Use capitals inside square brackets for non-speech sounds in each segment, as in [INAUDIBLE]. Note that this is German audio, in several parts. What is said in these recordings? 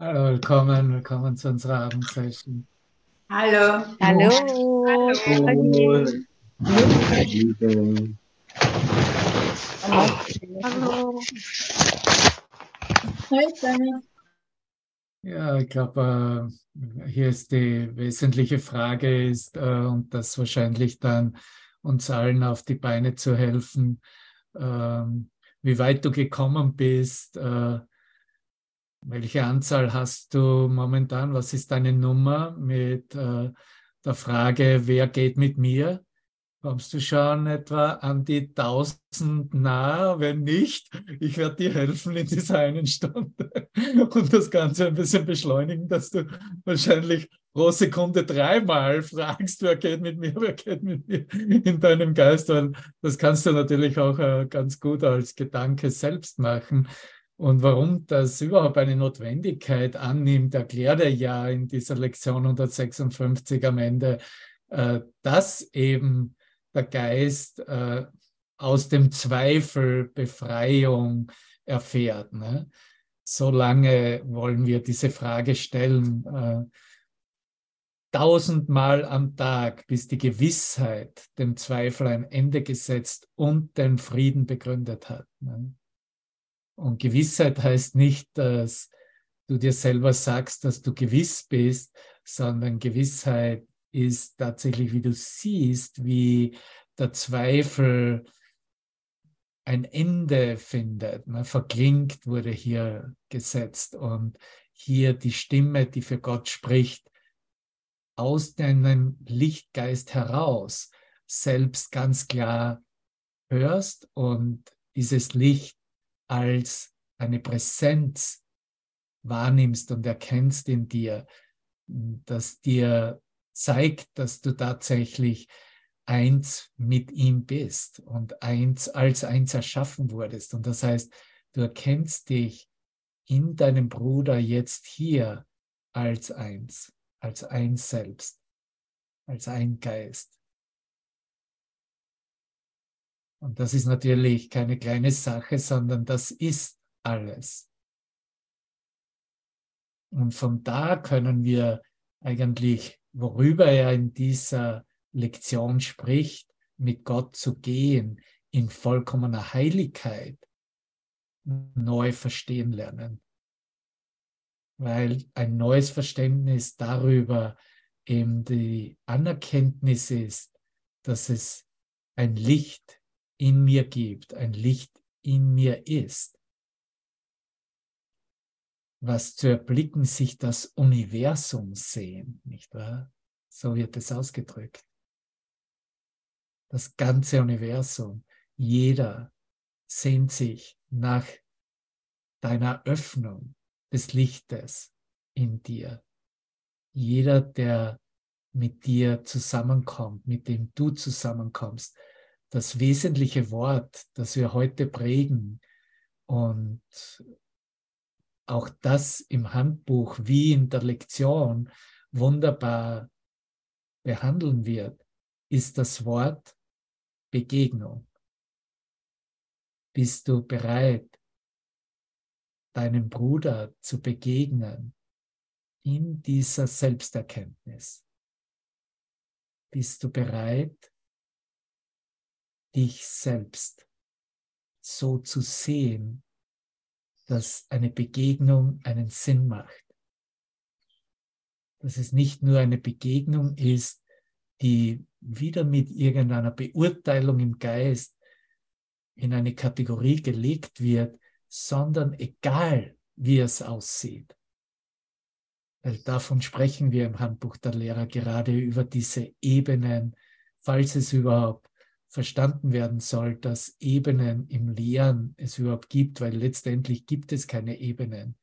Hallo, willkommen, willkommen zu unserer Abendsession. Hallo. Hallo. Hallo. Hallo. Hallo. Ja, ich glaube, äh, hier ist die wesentliche Frage ist, äh, und das wahrscheinlich dann uns allen auf die Beine zu helfen, ähm, wie weit du gekommen bist, äh, welche Anzahl hast du momentan, was ist deine Nummer mit der Frage, wer geht mit mir? Kommst du schon etwa an die 1000 nah? Wenn nicht, ich werde dir helfen in dieser einen Stunde [LAUGHS] und das Ganze ein bisschen beschleunigen, dass du wahrscheinlich pro Sekunde dreimal fragst, wer geht mit mir, wer geht mit mir in deinem Geist, weil das kannst du natürlich auch äh, ganz gut als Gedanke selbst machen. Und warum das überhaupt eine Notwendigkeit annimmt, erklärt er ja in dieser Lektion 156 am Ende, äh, dass eben der Geist äh, aus dem Zweifel Befreiung erfährt. Ne? So lange wollen wir diese Frage stellen. Äh, tausendmal am Tag, bis die Gewissheit dem Zweifel ein Ende gesetzt und den Frieden begründet hat. Ne? Und Gewissheit heißt nicht, dass du dir selber sagst, dass du gewiss bist, sondern Gewissheit ist tatsächlich, wie du siehst, wie der Zweifel ein Ende findet. Man verklingt wurde hier gesetzt und hier die Stimme, die für Gott spricht, aus deinem Lichtgeist heraus selbst ganz klar hörst und dieses Licht als eine Präsenz wahrnimmst und erkennst in dir, dass dir zeigt, dass du tatsächlich eins mit ihm bist und eins als eins erschaffen wurdest. Und das heißt, du erkennst dich in deinem Bruder jetzt hier als eins, als eins selbst, als ein Geist. Und das ist natürlich keine kleine Sache, sondern das ist alles. Und von da können wir eigentlich worüber er in dieser Lektion spricht, mit Gott zu gehen, in vollkommener Heiligkeit, neu verstehen lernen. Weil ein neues Verständnis darüber eben die Anerkenntnis ist, dass es ein Licht in mir gibt, ein Licht in mir ist, was zu erblicken sich das Universum sehen, nicht wahr? So wird es ausgedrückt. Das ganze Universum, jeder sehnt sich nach deiner Öffnung des Lichtes in dir. Jeder, der mit dir zusammenkommt, mit dem du zusammenkommst, das wesentliche Wort, das wir heute prägen und auch das im Handbuch wie in der Lektion wunderbar behandeln wird, ist das Wort Begegnung. Bist du bereit, deinem Bruder zu begegnen in dieser Selbsterkenntnis? Bist du bereit, dich selbst so zu sehen, dass eine Begegnung einen Sinn macht. Dass es nicht nur eine Begegnung ist, die wieder mit irgendeiner Beurteilung im Geist in eine Kategorie gelegt wird, sondern egal, wie es aussieht. Weil davon sprechen wir im Handbuch der Lehrer gerade über diese Ebenen, falls es überhaupt verstanden werden soll, dass Ebenen im Lehren es überhaupt gibt, weil letztendlich gibt es keine Ebenen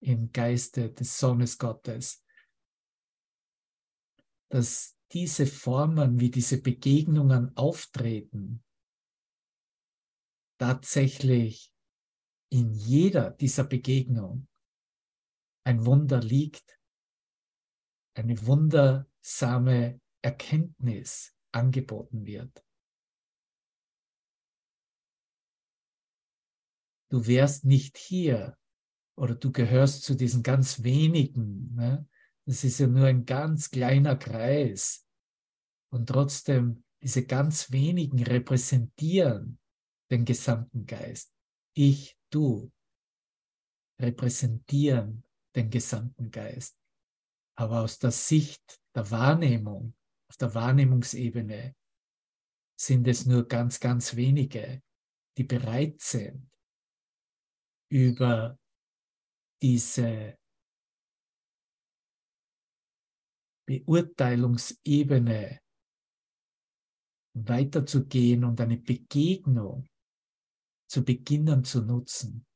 im Geiste des Sohnes Gottes. Dass diese Formen, wie diese Begegnungen auftreten, tatsächlich in jeder dieser Begegnung ein Wunder liegt, eine wundersame Erkenntnis angeboten wird. Du wärst nicht hier oder du gehörst zu diesen ganz wenigen. Ne? Das ist ja nur ein ganz kleiner Kreis. Und trotzdem, diese ganz wenigen repräsentieren den gesamten Geist. Ich, du repräsentieren den gesamten Geist. Aber aus der Sicht der Wahrnehmung, auf der Wahrnehmungsebene, sind es nur ganz, ganz wenige, die bereit sind, über diese Beurteilungsebene weiterzugehen und eine Begegnung zu beginnen zu nutzen.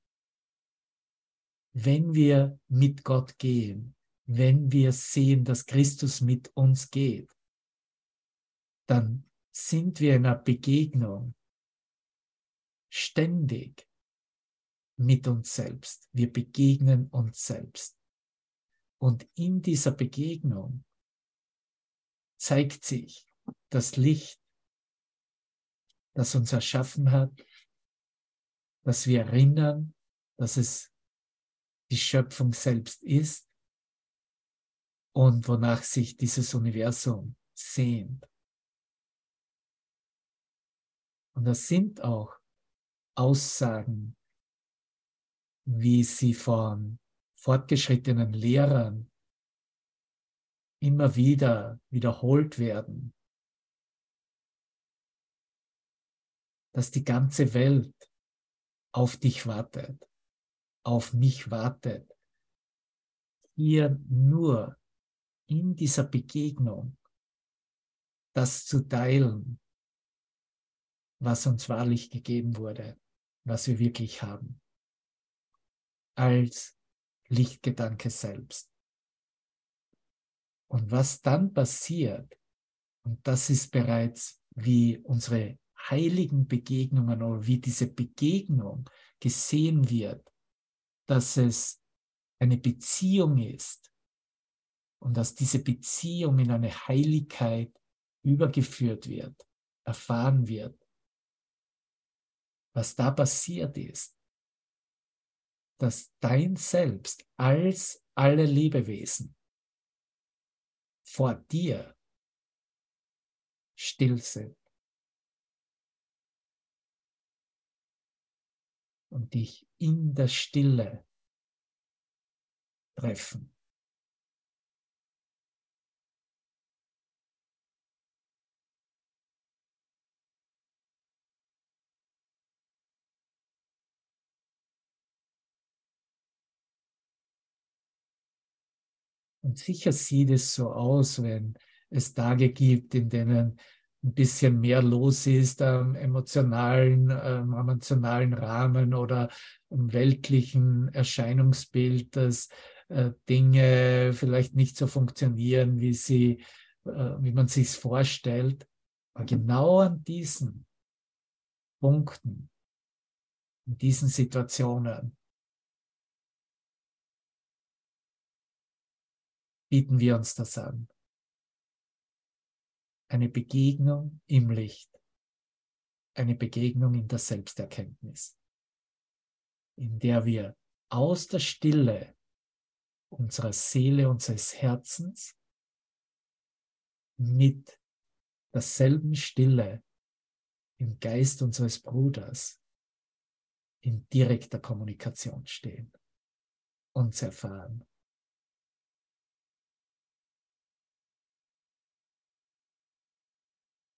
Wenn wir mit Gott gehen, wenn wir sehen, dass Christus mit uns geht, dann sind wir in einer Begegnung ständig mit uns selbst. Wir begegnen uns selbst. Und in dieser Begegnung zeigt sich das Licht, das uns erschaffen hat, dass wir erinnern, dass es die Schöpfung selbst ist und wonach sich dieses Universum sehnt. Und das sind auch Aussagen, wie sie von fortgeschrittenen Lehrern immer wieder wiederholt werden, dass die ganze Welt auf dich wartet, auf mich wartet, hier nur in dieser Begegnung das zu teilen, was uns wahrlich gegeben wurde, was wir wirklich haben, als Lichtgedanke selbst. Und was dann passiert, und das ist bereits wie unsere heiligen Begegnungen oder wie diese Begegnung gesehen wird, dass es eine Beziehung ist und dass diese Beziehung in eine Heiligkeit übergeführt wird, erfahren wird. Was da passiert ist, dass dein Selbst als alle Lebewesen vor dir still sind und dich in der Stille treffen. Und sicher sieht es so aus, wenn es Tage gibt, in denen ein bisschen mehr los ist am emotionalen, ähm, am emotionalen Rahmen oder im weltlichen Erscheinungsbild, dass äh, Dinge vielleicht nicht so funktionieren, wie sie, äh, wie man sich vorstellt. Aber genau an diesen Punkten, in diesen Situationen bieten wir uns das an eine Begegnung im Licht, eine Begegnung in der Selbsterkenntnis, in der wir aus der Stille unserer Seele, unseres Herzens mit derselben Stille im Geist unseres Bruders in direkter Kommunikation stehen, uns erfahren.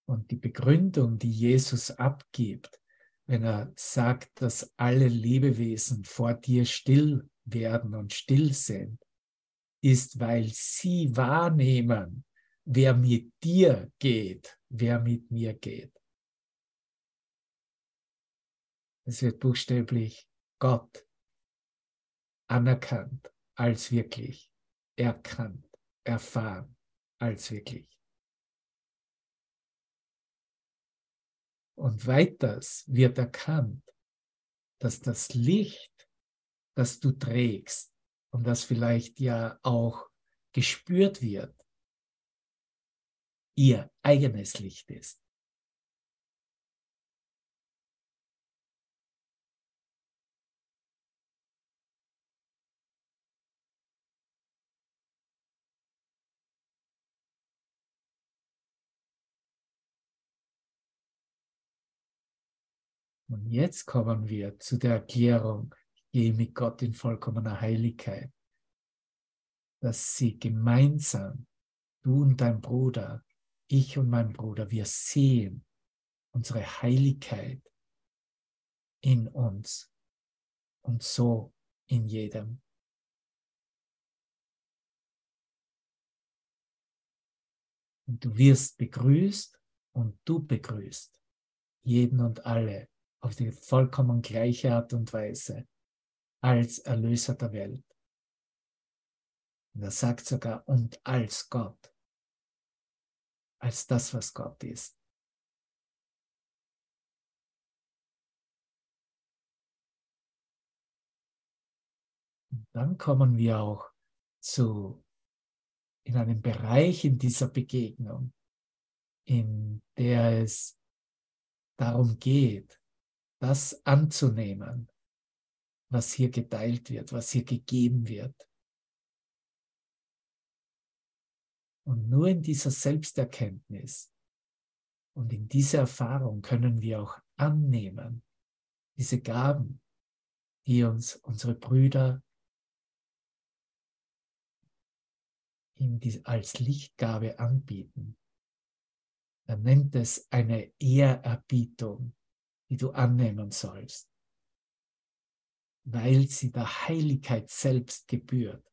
Und die Begründung, die Jesus abgibt, wenn er sagt, dass alle Lebewesen vor dir still werden und still sind, ist, weil sie wahrnehmen, wer mit dir geht, wer mit mir geht. Es wird buchstäblich Gott anerkannt als wirklich, erkannt, erfahren als wirklich. Und weiters wird erkannt, dass das Licht, das du trägst und das vielleicht ja auch gespürt wird, ihr eigenes Licht ist. Und jetzt kommen wir zu der Erklärung, gehe mit Gott in vollkommener Heiligkeit, dass sie gemeinsam, du und dein Bruder, ich und mein Bruder, wir sehen unsere Heiligkeit in uns und so in jedem. Und du wirst begrüßt und du begrüßt jeden und alle auf die vollkommen gleiche Art und Weise als Erlöser der Welt. Und er sagt sogar, und als Gott, als das, was Gott ist. Und dann kommen wir auch zu in einem Bereich in dieser Begegnung, in der es darum geht, das anzunehmen, was hier geteilt wird, was hier gegeben wird. Und nur in dieser Selbsterkenntnis und in dieser Erfahrung können wir auch annehmen, diese Gaben, die uns unsere Brüder als Lichtgabe anbieten, dann nennt es eine Ehrerbietung, die du annehmen sollst, weil sie der Heiligkeit selbst gebührt.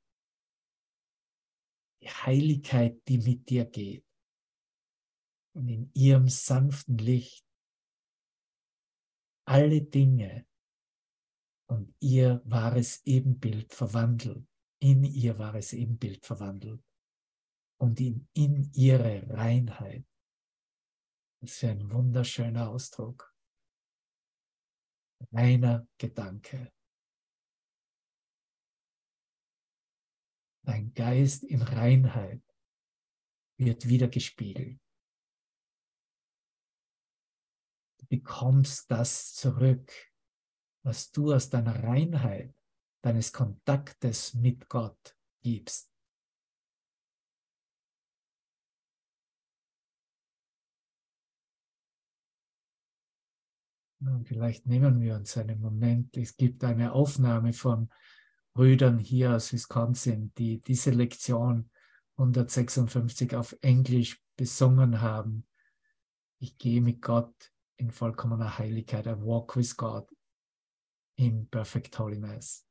Die Heiligkeit, die mit dir geht und in ihrem sanften Licht alle Dinge und ihr wahres Ebenbild verwandelt, in ihr wahres Ebenbild verwandelt und in, in ihre Reinheit. Das ist ein wunderschöner Ausdruck. Reiner Gedanke. Dein Geist in Reinheit wird wieder gespiegelt. Du bekommst das zurück, was du aus deiner Reinheit, deines Kontaktes mit Gott gibst. Vielleicht nehmen wir uns einen Moment. Es gibt eine Aufnahme von Brüdern hier aus Wisconsin, die diese Lektion 156 auf Englisch besungen haben. Ich gehe mit Gott in vollkommener Heiligkeit. I walk with God in perfect holiness.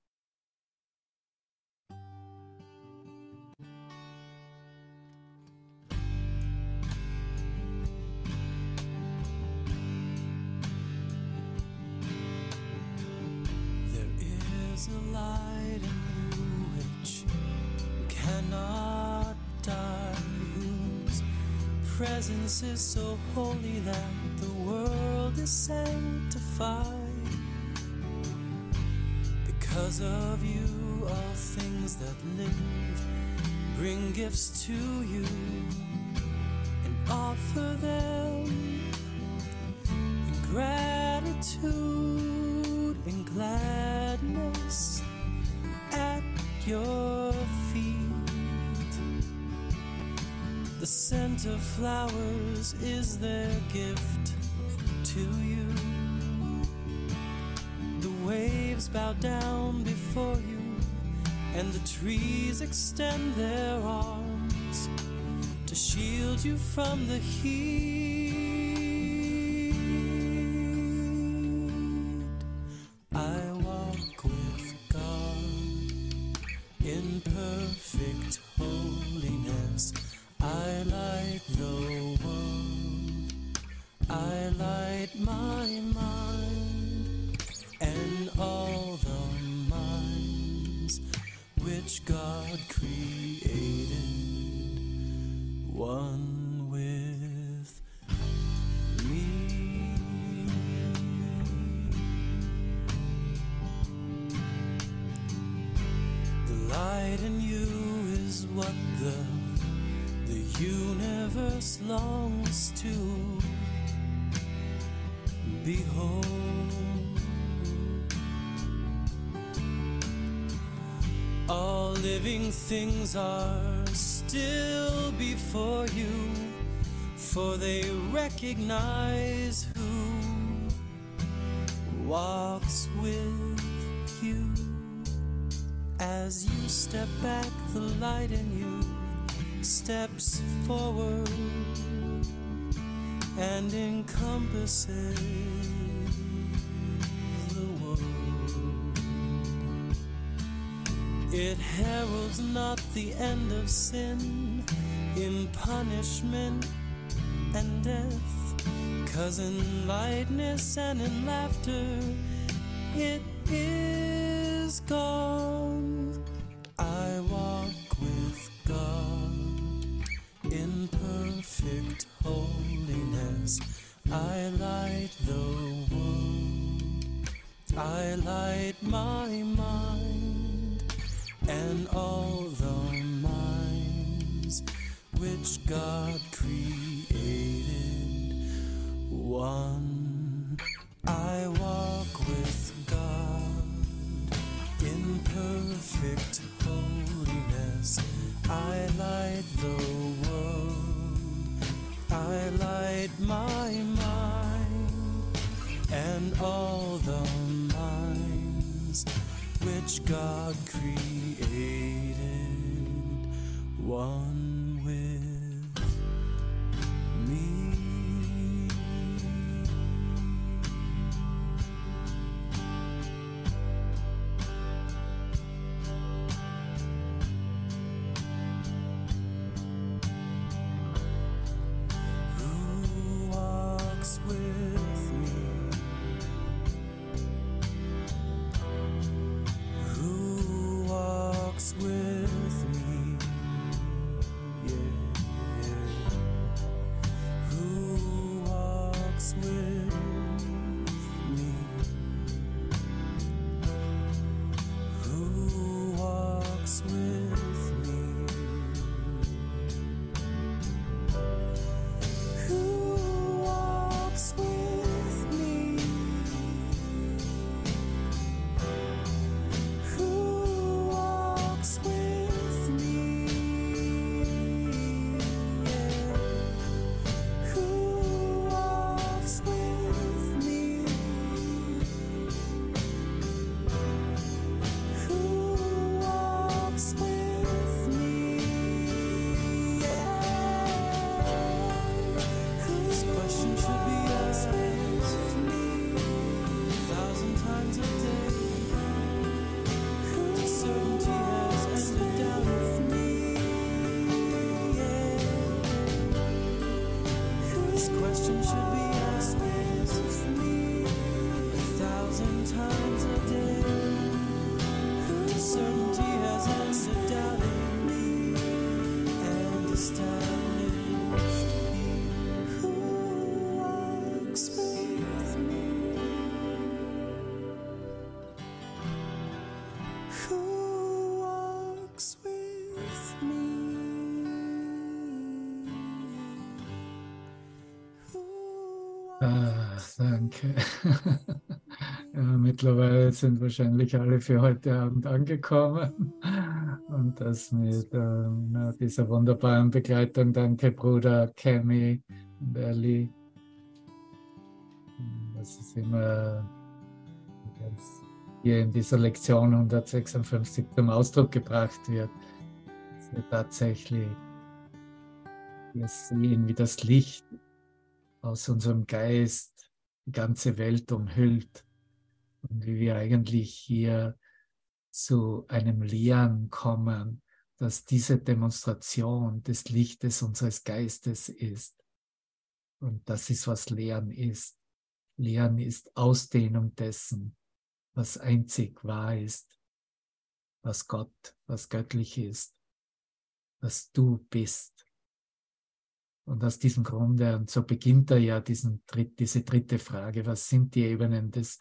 There's a light in you which cannot die, whose presence is so holy that the world is sanctified. Because of you, all things that live bring gifts to you and offer them in gratitude and gladness at your feet. The scent of flowers is their gift to you. The waves bow down before you, and the trees extend their arms to shield you from the heat. Things are still before you, for they recognize who walks with you. As you step back, the light in you steps forward and encompasses It heralds not the end of sin in punishment and death, cause in lightness and in laughter it is gone. I walk with God in perfect holiness. I light the world. I light my mind all the minds which God created. One, I walk with God in perfect holiness. I light the world. I light my mind and all the minds which God created. One danke. [LAUGHS] Ja, mittlerweile sind wahrscheinlich alle für heute Abend angekommen. Und das mit ähm, dieser wunderbaren Begleitung. Danke, Bruder Kemi und Ellie. Das ist immer hier in dieser Lektion 156 zum Ausdruck gebracht wird. Dass wir tatsächlich wir sehen, wie das Licht aus unserem Geist die ganze Welt umhüllt und wie wir eigentlich hier zu einem Lehren kommen, dass diese Demonstration des Lichtes unseres Geistes ist. Und das ist, was Lehren ist. Lehren ist Ausdehnung dessen, was einzig wahr ist, was Gott, was göttlich ist, was du bist. Und aus diesem Grunde, und so beginnt er ja diesen, diese dritte Frage, was sind die Ebenen des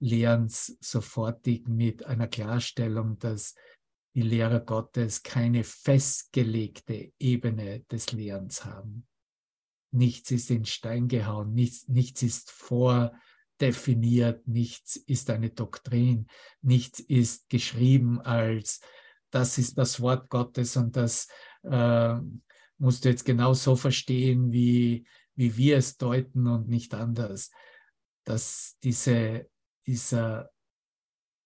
Lehrens sofortig mit einer Klarstellung, dass die Lehrer Gottes keine festgelegte Ebene des Lehrens haben. Nichts ist in Stein gehauen, nichts, nichts ist vordefiniert, nichts ist eine Doktrin, nichts ist geschrieben als das ist das Wort Gottes und das äh, musst du jetzt genau so verstehen, wie, wie wir es deuten und nicht anders. Dass diese, dieser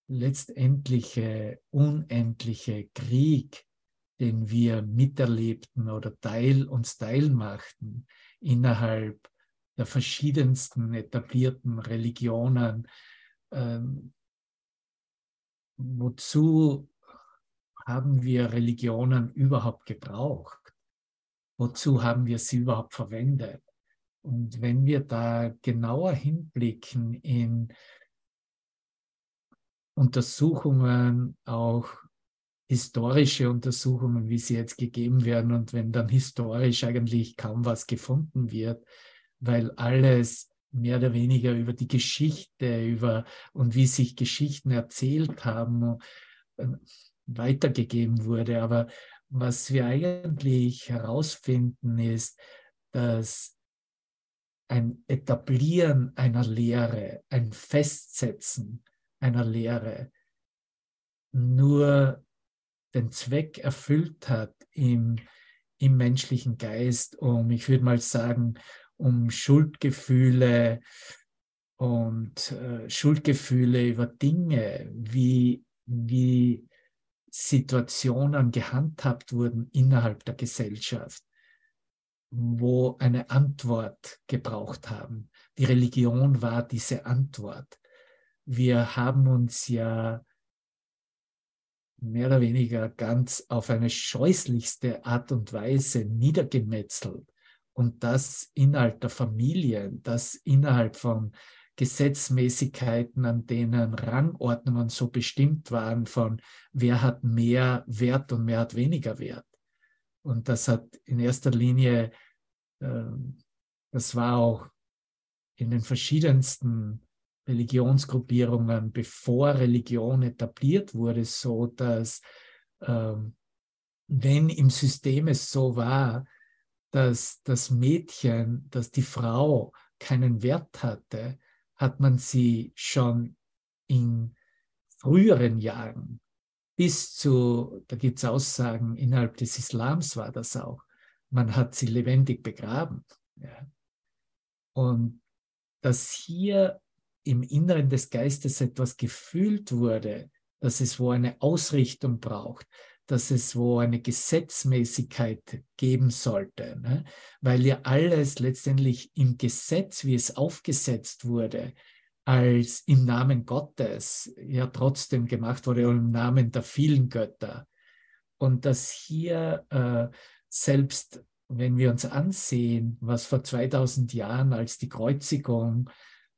letztendliche, unendliche Krieg, den wir miterlebten oder teil, uns teilmachten innerhalb der verschiedensten etablierten Religionen, ähm, wozu haben wir Religionen überhaupt gebraucht? Wozu haben wir sie überhaupt verwendet? Und wenn wir da genauer hinblicken in Untersuchungen, auch historische Untersuchungen, wie sie jetzt gegeben werden, und wenn dann historisch eigentlich kaum was gefunden wird, weil alles mehr oder weniger über die Geschichte über und wie sich Geschichten erzählt haben, äh, weitergegeben wurde. Aber was wir eigentlich herausfinden, ist, dass ein Etablieren einer Lehre, ein Festsetzen einer Lehre nur den Zweck erfüllt hat im, im menschlichen Geist, um, ich würde mal sagen, um Schuldgefühle und äh, Schuldgefühle über Dinge, wie, wie Situationen gehandhabt wurden innerhalb der Gesellschaft, wo eine Antwort gebraucht haben. Die Religion war diese Antwort. Wir haben uns ja mehr oder weniger ganz auf eine scheußlichste Art und Weise niedergemetzelt. Und das innerhalb der Familien, das innerhalb von Gesetzmäßigkeiten, an denen Rangordnungen so bestimmt waren von wer hat mehr Wert und wer hat weniger Wert. Und das hat in erster Linie, äh, das war auch in den verschiedensten Religionsgruppierungen, bevor Religion etabliert wurde, so dass äh, wenn im System es so war, dass das Mädchen, dass die Frau keinen Wert hatte, hat man sie schon in früheren Jahren bis zu, da gibt es Aussagen, innerhalb des Islams war das auch, man hat sie lebendig begraben. Ja. Und dass hier im Inneren des Geistes etwas gefühlt wurde, dass es wo eine Ausrichtung braucht, dass es wo eine Gesetzmäßigkeit geben sollte, ne? weil ja alles letztendlich im Gesetz, wie es aufgesetzt wurde, als im Namen Gottes ja trotzdem gemacht wurde und im Namen der vielen Götter. Und dass hier äh, selbst, wenn wir uns ansehen, was vor 2000 Jahren als die Kreuzigung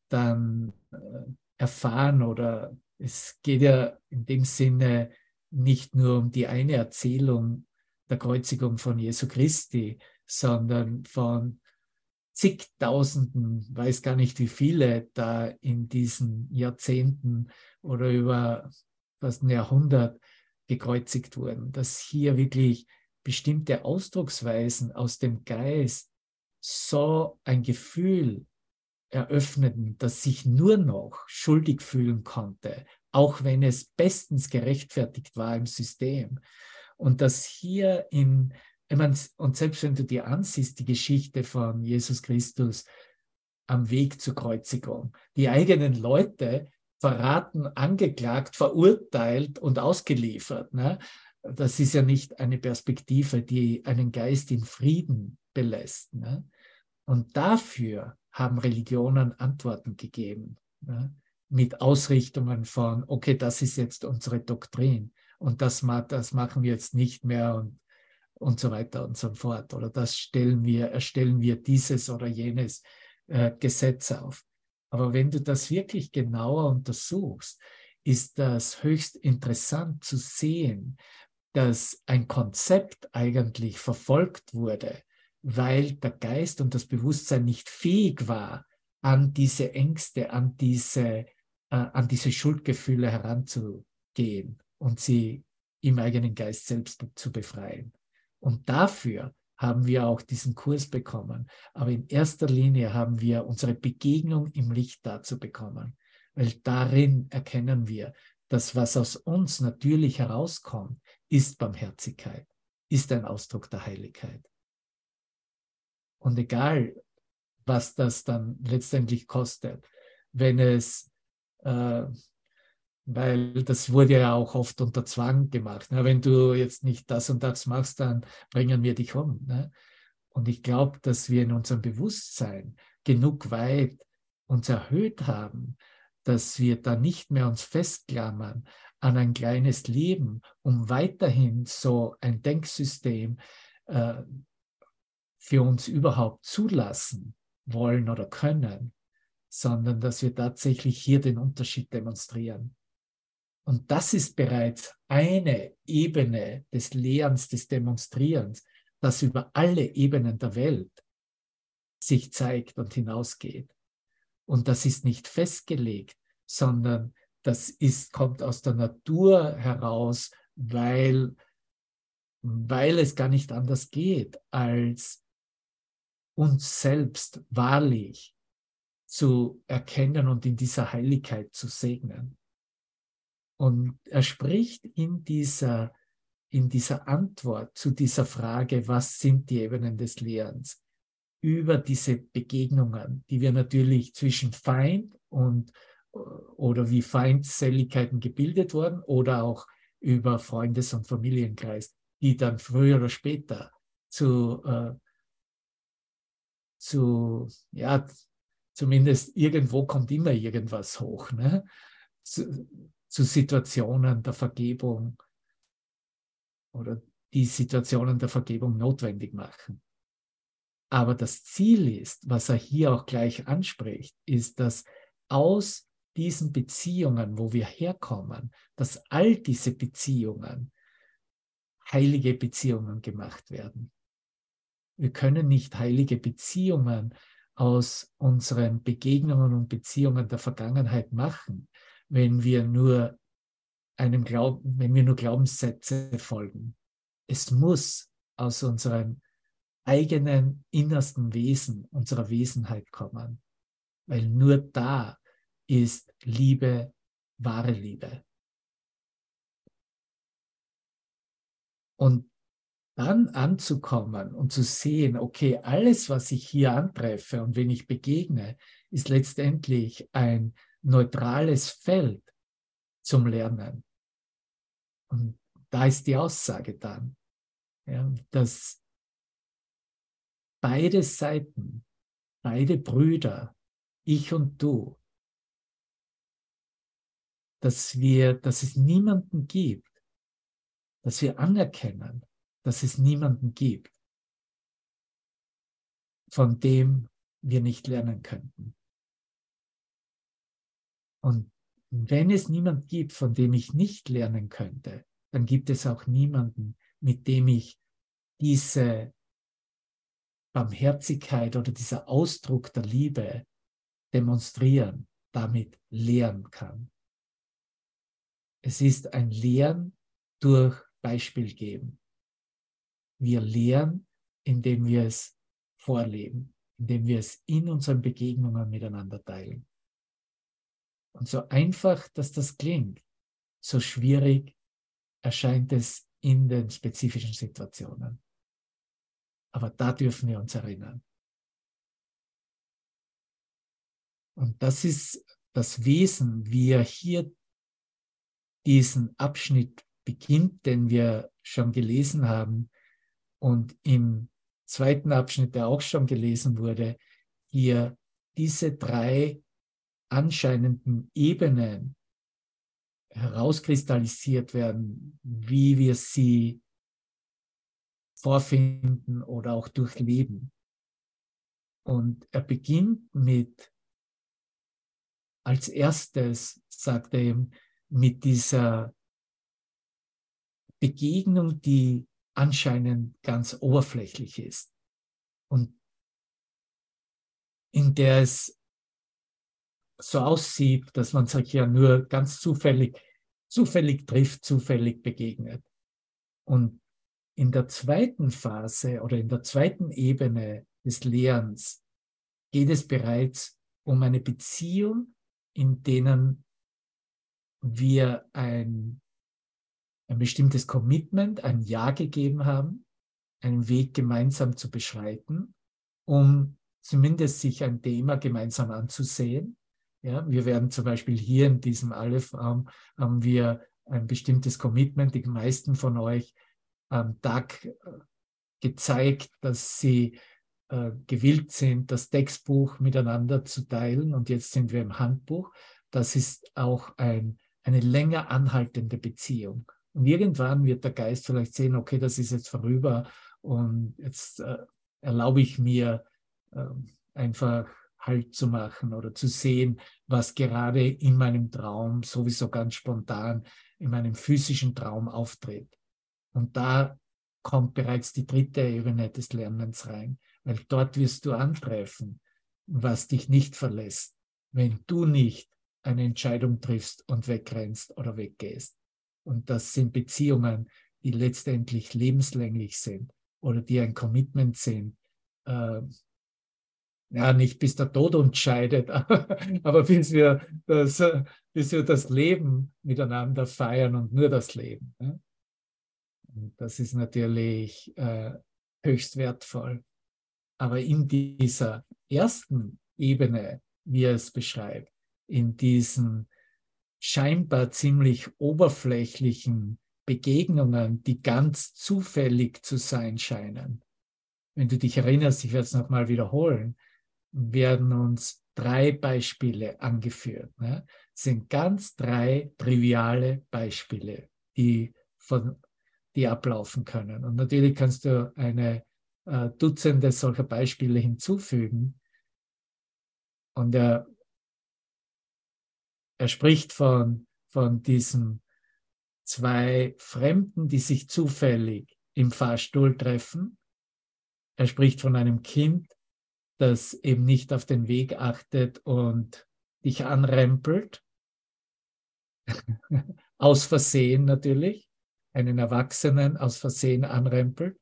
dann äh, erfahren oder es geht ja in dem Sinne nicht nur um die eine Erzählung der Kreuzigung von Jesu Christi, sondern von zigtausenden, weiß gar nicht wie viele, da in diesen Jahrzehnten oder über fast ein Jahrhundert gekreuzigt wurden, dass hier wirklich bestimmte Ausdrucksweisen aus dem Geist so ein Gefühl eröffneten, das sich nur noch schuldig fühlen konnte, auch wenn es bestens gerechtfertigt war im System. Und dass hier in, und selbst wenn du dir ansiehst, die Geschichte von Jesus Christus am Weg zur Kreuzigung, die eigenen Leute verraten, angeklagt, verurteilt und ausgeliefert. Ne? Das ist ja nicht eine Perspektive, die einen Geist in Frieden belässt. Ne? Und dafür haben Religionen Antworten gegeben. Ne? Mit Ausrichtungen von, okay, das ist jetzt unsere Doktrin und das, das machen wir jetzt nicht mehr und, und so weiter und so fort. Oder das stellen wir, erstellen wir dieses oder jenes äh, Gesetz auf. Aber wenn du das wirklich genauer untersuchst, ist das höchst interessant zu sehen, dass ein Konzept eigentlich verfolgt wurde, weil der Geist und das Bewusstsein nicht fähig war, an diese Ängste, an diese, äh, an diese Schuldgefühle heranzugehen und sie im eigenen Geist selbst zu befreien. Und dafür haben wir auch diesen Kurs bekommen. Aber in erster Linie haben wir unsere Begegnung im Licht dazu bekommen, weil darin erkennen wir, dass was aus uns natürlich herauskommt, ist Barmherzigkeit, ist ein Ausdruck der Heiligkeit. Und egal, was das dann letztendlich kostet, wenn es weil das wurde ja auch oft unter Zwang gemacht. Ne? Wenn du jetzt nicht das und das machst, dann bringen wir dich um. Ne? Und ich glaube, dass wir in unserem Bewusstsein genug weit uns erhöht haben, dass wir da nicht mehr uns festklammern an ein kleines Leben, um weiterhin so ein Denksystem äh, für uns überhaupt zulassen wollen oder können, sondern dass wir tatsächlich hier den Unterschied demonstrieren. Und das ist bereits eine Ebene des Lehrens, des Demonstrierens, das über alle Ebenen der Welt sich zeigt und hinausgeht. Und das ist nicht festgelegt, sondern das ist, kommt aus der Natur heraus, weil, weil es gar nicht anders geht, als uns selbst wahrlich zu erkennen und in dieser Heiligkeit zu segnen. Und er spricht in dieser, in dieser Antwort zu dieser Frage, was sind die Ebenen des Lehrens, über diese Begegnungen, die wir natürlich zwischen Feind und oder wie Feindseligkeiten gebildet wurden oder auch über Freundes- und Familienkreis, die dann früher oder später zu, äh, zu ja, zumindest irgendwo kommt immer irgendwas hoch, ne? zu, zu Situationen der Vergebung oder die Situationen der Vergebung notwendig machen. Aber das Ziel ist, was er hier auch gleich anspricht, ist, dass aus diesen Beziehungen, wo wir herkommen, dass all diese Beziehungen heilige Beziehungen gemacht werden. Wir können nicht heilige Beziehungen aus unseren Begegnungen und Beziehungen der Vergangenheit machen, wenn wir nur einem Glauben, wenn wir nur Glaubenssätze folgen. Es muss aus unserem eigenen innersten Wesen, unserer Wesenheit kommen, weil nur da ist Liebe, wahre Liebe. Und dann anzukommen und zu sehen, okay, alles, was ich hier antreffe und wenn ich begegne, ist letztendlich ein neutrales Feld zum Lernen. Und da ist die Aussage dann, ja, dass beide Seiten, beide Brüder, ich und du, dass wir, dass es niemanden gibt, dass wir anerkennen, dass es niemanden gibt, von dem wir nicht lernen könnten. Und wenn es niemand gibt, von dem ich nicht lernen könnte, dann gibt es auch niemanden, mit dem ich diese Barmherzigkeit oder dieser Ausdruck der Liebe demonstrieren, damit lehren kann. Es ist ein Lehren durch Beispiel geben. Wir lehren, indem wir es vorleben, indem wir es in unseren Begegnungen miteinander teilen. Und so einfach, dass das klingt, so schwierig erscheint es in den spezifischen Situationen. Aber da dürfen wir uns erinnern. Und das ist das Wesen, wie er hier diesen Abschnitt beginnt, den wir schon gelesen haben und im zweiten Abschnitt, der auch schon gelesen wurde, hier diese drei anscheinenden Ebenen herauskristallisiert werden, wie wir sie vorfinden oder auch durchleben. Und er beginnt mit, als erstes sagt er eben, mit dieser Begegnung, die anscheinend ganz oberflächlich ist und in der es so aussieht, dass man sich ja nur ganz zufällig, zufällig trifft, zufällig begegnet. Und in der zweiten Phase oder in der zweiten Ebene des Lehrens geht es bereits um eine Beziehung, in denen wir ein, ein bestimmtes Commitment, ein Ja gegeben haben, einen Weg gemeinsam zu beschreiten, um zumindest sich ein Thema gemeinsam anzusehen Ja, wir werden zum Beispiel hier in diesem Aleph-Raum haben wir ein bestimmtes Commitment. Die meisten von euch am Tag äh, gezeigt, dass sie äh, gewillt sind, das Textbuch miteinander zu teilen. Und jetzt sind wir im Handbuch. Das ist auch ein, eine länger anhaltende Beziehung. Und irgendwann wird der Geist vielleicht sehen, okay, das ist jetzt vorüber und jetzt äh, erlaube ich mir äh, einfach Halt zu machen oder zu sehen, was gerade in meinem Traum sowieso ganz spontan in meinem physischen Traum auftritt. Und da kommt bereits die dritte Ebene des Lernens rein, weil dort wirst du antreffen, was dich nicht verlässt, wenn du nicht eine Entscheidung triffst und wegrennst oder weggehst. Und das sind Beziehungen, die letztendlich lebenslänglich sind oder die ein Commitment sind. Äh, ja, nicht bis der Tod uns scheidet, [LAUGHS] aber bis wir das, bis wir das Leben miteinander feiern und nur das Leben. Ne? Und das ist natürlich äh, höchst wertvoll. Aber in dieser ersten Ebene, wie er es beschreibt, in diesen scheinbar ziemlich oberflächlichen Begegnungen, die ganz zufällig zu sein scheinen. Wenn du dich erinnerst, ich werde es nochmal wiederholen, werden uns drei Beispiele angeführt. Ne? Sind ganz drei triviale Beispiele, die, von, die ablaufen können. Und natürlich kannst du eine äh, Dutzende solcher Beispiele hinzufügen. Und er er spricht von, von diesen zwei Fremden, die sich zufällig im Fahrstuhl treffen. Er spricht von einem Kind, das eben nicht auf den Weg achtet und dich anrempelt. [LAUGHS] aus Versehen natürlich. Einen Erwachsenen aus Versehen anrempelt.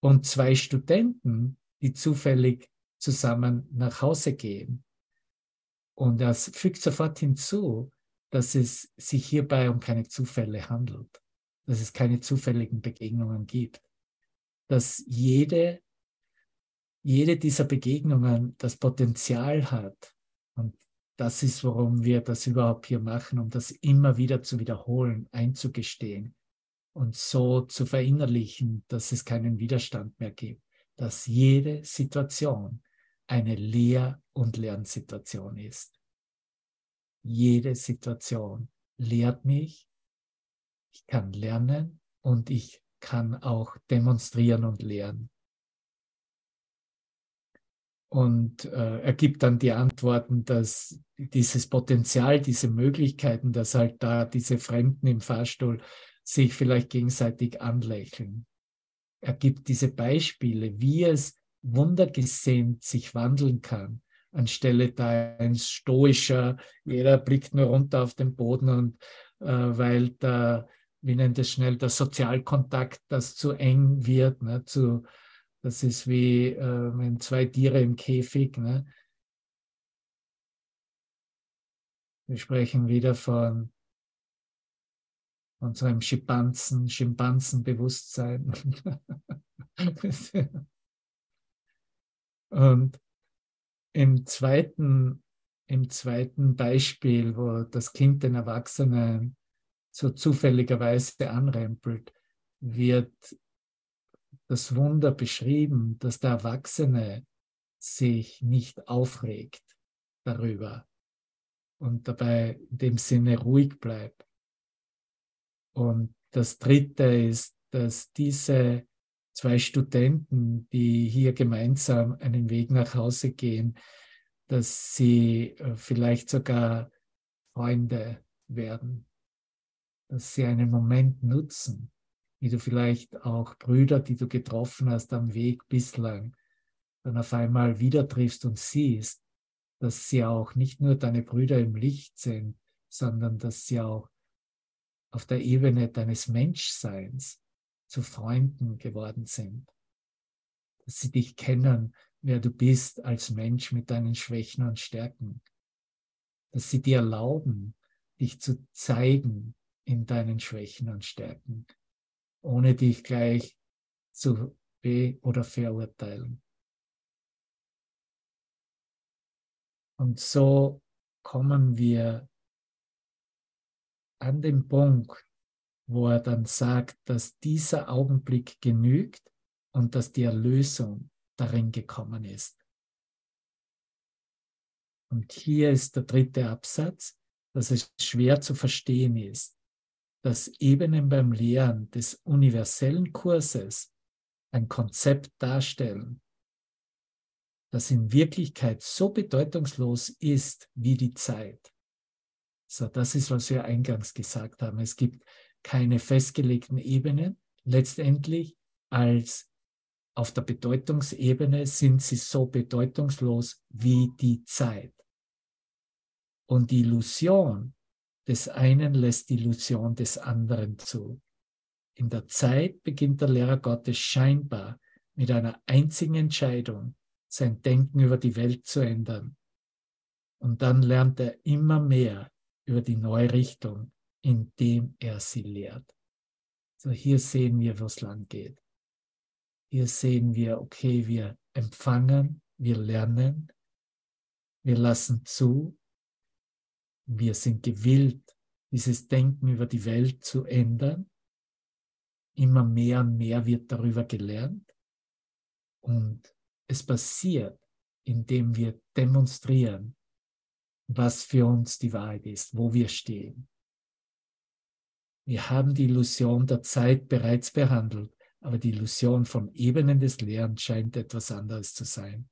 Und zwei Studenten, die zufällig zusammen nach Hause gehen. Und das fügt sofort hinzu, dass es sich hierbei um keine Zufälle handelt, dass es keine zufälligen Begegnungen gibt, dass jede, jede dieser Begegnungen das Potenzial hat, und das ist, warum wir das überhaupt hier machen, um das immer wieder zu wiederholen, einzugestehen und so zu verinnerlichen, dass es keinen Widerstand mehr gibt, dass jede Situation eine Lehr- und Lernsituation ist. Jede Situation lehrt mich, ich kann lernen und ich kann auch demonstrieren und lernen. Und äh, er gibt dann die Antworten, dass dieses Potenzial, diese Möglichkeiten, dass halt da diese Fremden im Fahrstuhl sich vielleicht gegenseitig anlächeln. Er gibt diese Beispiele, wie es wundergesinnt sich wandeln kann, anstelle da ein stoischer, jeder blickt nur runter auf den Boden und äh, weil da, wie nennt es schnell, der Sozialkontakt, das zu eng wird, ne, zu, das ist wie äh, wenn zwei Tiere im Käfig, ne, wir sprechen wieder von unserem Schimpansen, Schimpansenbewusstsein. [LAUGHS] Und im zweiten, im zweiten Beispiel, wo das Kind den Erwachsenen so zufälligerweise anrempelt, wird das Wunder beschrieben, dass der Erwachsene sich nicht aufregt darüber und dabei in dem Sinne ruhig bleibt. Und das Dritte ist, dass diese zwei Studenten, die hier gemeinsam einen Weg nach Hause gehen, dass sie äh, vielleicht sogar Freunde werden, dass sie einen Moment nutzen, wie du vielleicht auch Brüder, die du getroffen hast am Weg bislang, dann auf einmal wieder triffst und siehst, dass sie auch nicht nur deine Brüder im Licht sind, sondern dass sie auch auf der Ebene deines Menschseins zu Freunden geworden sind. Dass sie dich kennen, wer du bist als Mensch mit deinen Schwächen und Stärken. Dass sie dir erlauben, dich zu zeigen in deinen Schwächen und Stärken, ohne dich gleich zu be- oder verurteilen. Und so kommen wir an den Punkt, wo er dann sagt, dass dieser Augenblick genügt und dass die Erlösung darin gekommen ist. Und hier ist der dritte Absatz, dass es schwer zu verstehen ist, dass Ebenen beim Lehren des universellen Kurses ein Konzept darstellen, das in Wirklichkeit so bedeutungslos ist wie die Zeit. So, das ist, was wir eingangs gesagt haben. Es gibt keine festgelegten Ebenen. Letztendlich als auf der Bedeutungsebene sind sie so bedeutungslos wie die Zeit. Und die Illusion des einen lässt die Illusion des anderen zu. In der Zeit beginnt der Lehrer Gottes scheinbar mit einer einzigen Entscheidung sein Denken über die Welt zu ändern. Und dann lernt er immer mehr über die neue Richtung, indem er sie lehrt. So hier sehen wir, wo es lang geht. Hier sehen wir, okay, wir empfangen, wir lernen, wir lassen zu, wir sind gewillt, dieses Denken über die Welt zu ändern. Immer mehr und mehr wird darüber gelernt. Und es passiert, indem wir demonstrieren, was für uns die Wahrheit ist, wo wir stehen. Wir haben die Illusion der Zeit bereits behandelt, aber die Illusion von Ebenen des Lernens scheint etwas anderes zu sein.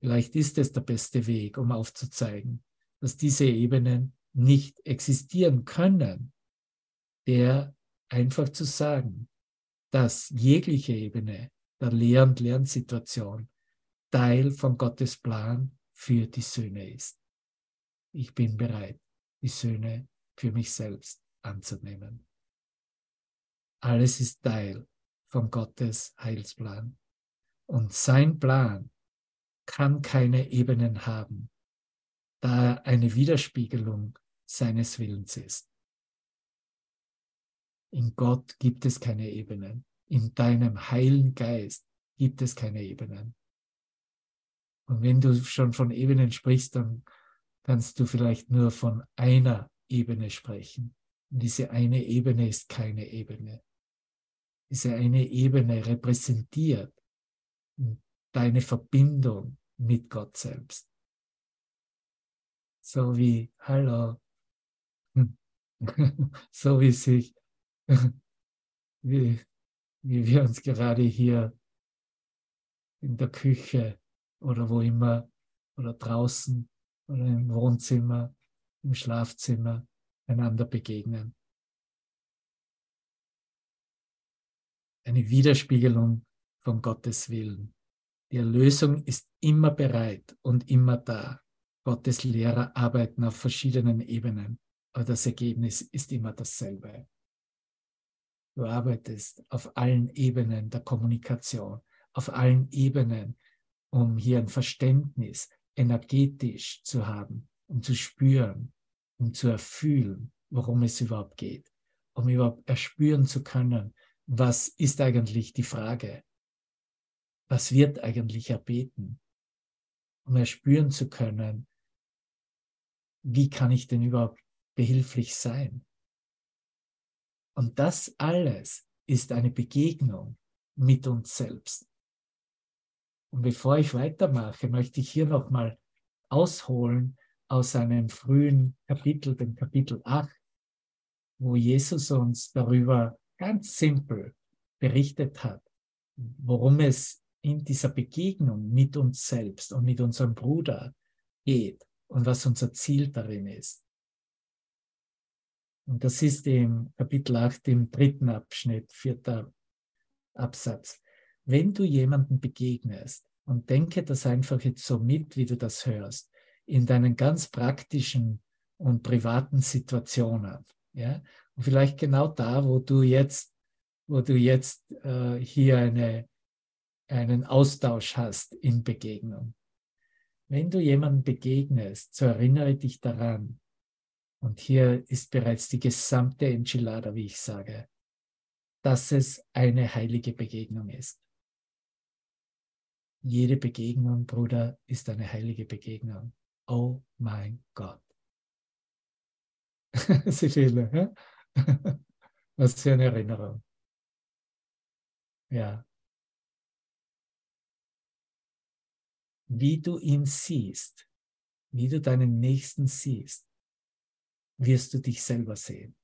Vielleicht ist es der beste Weg, um aufzuzeigen, dass diese Ebenen nicht existieren können, der einfach zu sagen, dass jegliche Ebene der Lehr- und Lernsituation Teil von Gottes Plan für die Söhne ist. Ich bin bereit, die Söhne für mich selbst anzunehmen. Alles ist Teil von Gottes Heilsplan. Und sein Plan kann keine Ebenen haben, da er eine Widerspiegelung seines Willens ist. In Gott gibt es keine Ebenen. In deinem heilen Geist gibt es keine Ebenen. Und wenn du schon von Ebenen sprichst, dann kannst du vielleicht nur von einer Ebene sprechen. Und diese eine Ebene ist keine Ebene. Diese eine Ebene repräsentiert deine Verbindung mit Gott selbst. So wie, hallo, [LAUGHS] so wie sich, [LAUGHS] wie, wie wir uns gerade hier in der Küche oder wo immer oder draußen oder im Wohnzimmer, im Schlafzimmer einander begegnen. Eine Widerspiegelung von Gottes Willen. Die Erlösung ist immer bereit und immer da. Gottes Lehrer arbeiten auf verschiedenen Ebenen, aber das Ergebnis ist immer dasselbe. Du arbeitest auf allen Ebenen der Kommunikation, auf allen Ebenen um hier ein Verständnis energetisch zu haben, um zu spüren, um zu erfühlen, worum es überhaupt geht, um überhaupt erspüren zu können, was ist eigentlich die Frage, was wird eigentlich erbeten, um erspüren zu können, wie kann ich denn überhaupt behilflich sein? Und das alles ist eine Begegnung mit uns selbst. Und bevor ich weitermache, möchte ich hier nochmal ausholen aus einem frühen Kapitel, dem Kapitel 8, wo Jesus uns darüber ganz simpel berichtet hat, worum es in dieser Begegnung mit uns selbst und mit unserem Bruder geht und was unser Ziel darin ist. Und das ist im Kapitel 8 im dritten Abschnitt, vierter Absatz wenn du jemanden begegnest und denke das einfach jetzt so mit, wie du das hörst, in deinen ganz praktischen und privaten Situationen, ja, und vielleicht genau da, wo du jetzt, wo du jetzt äh, hier eine, einen Austausch hast in Begegnung. Wenn du jemanden begegnest, so erinnere dich daran, und hier ist bereits die gesamte Enchilada, wie ich sage, dass es eine heilige Begegnung ist. Jede Begegnung, Bruder, ist eine heilige Begegnung. Oh mein Gott. [LAUGHS] Sibylle, ja? Was für eine Erinnerung. Ja. Wie du ihn siehst, wie du deinen Nächsten siehst, wirst du dich selber sehen.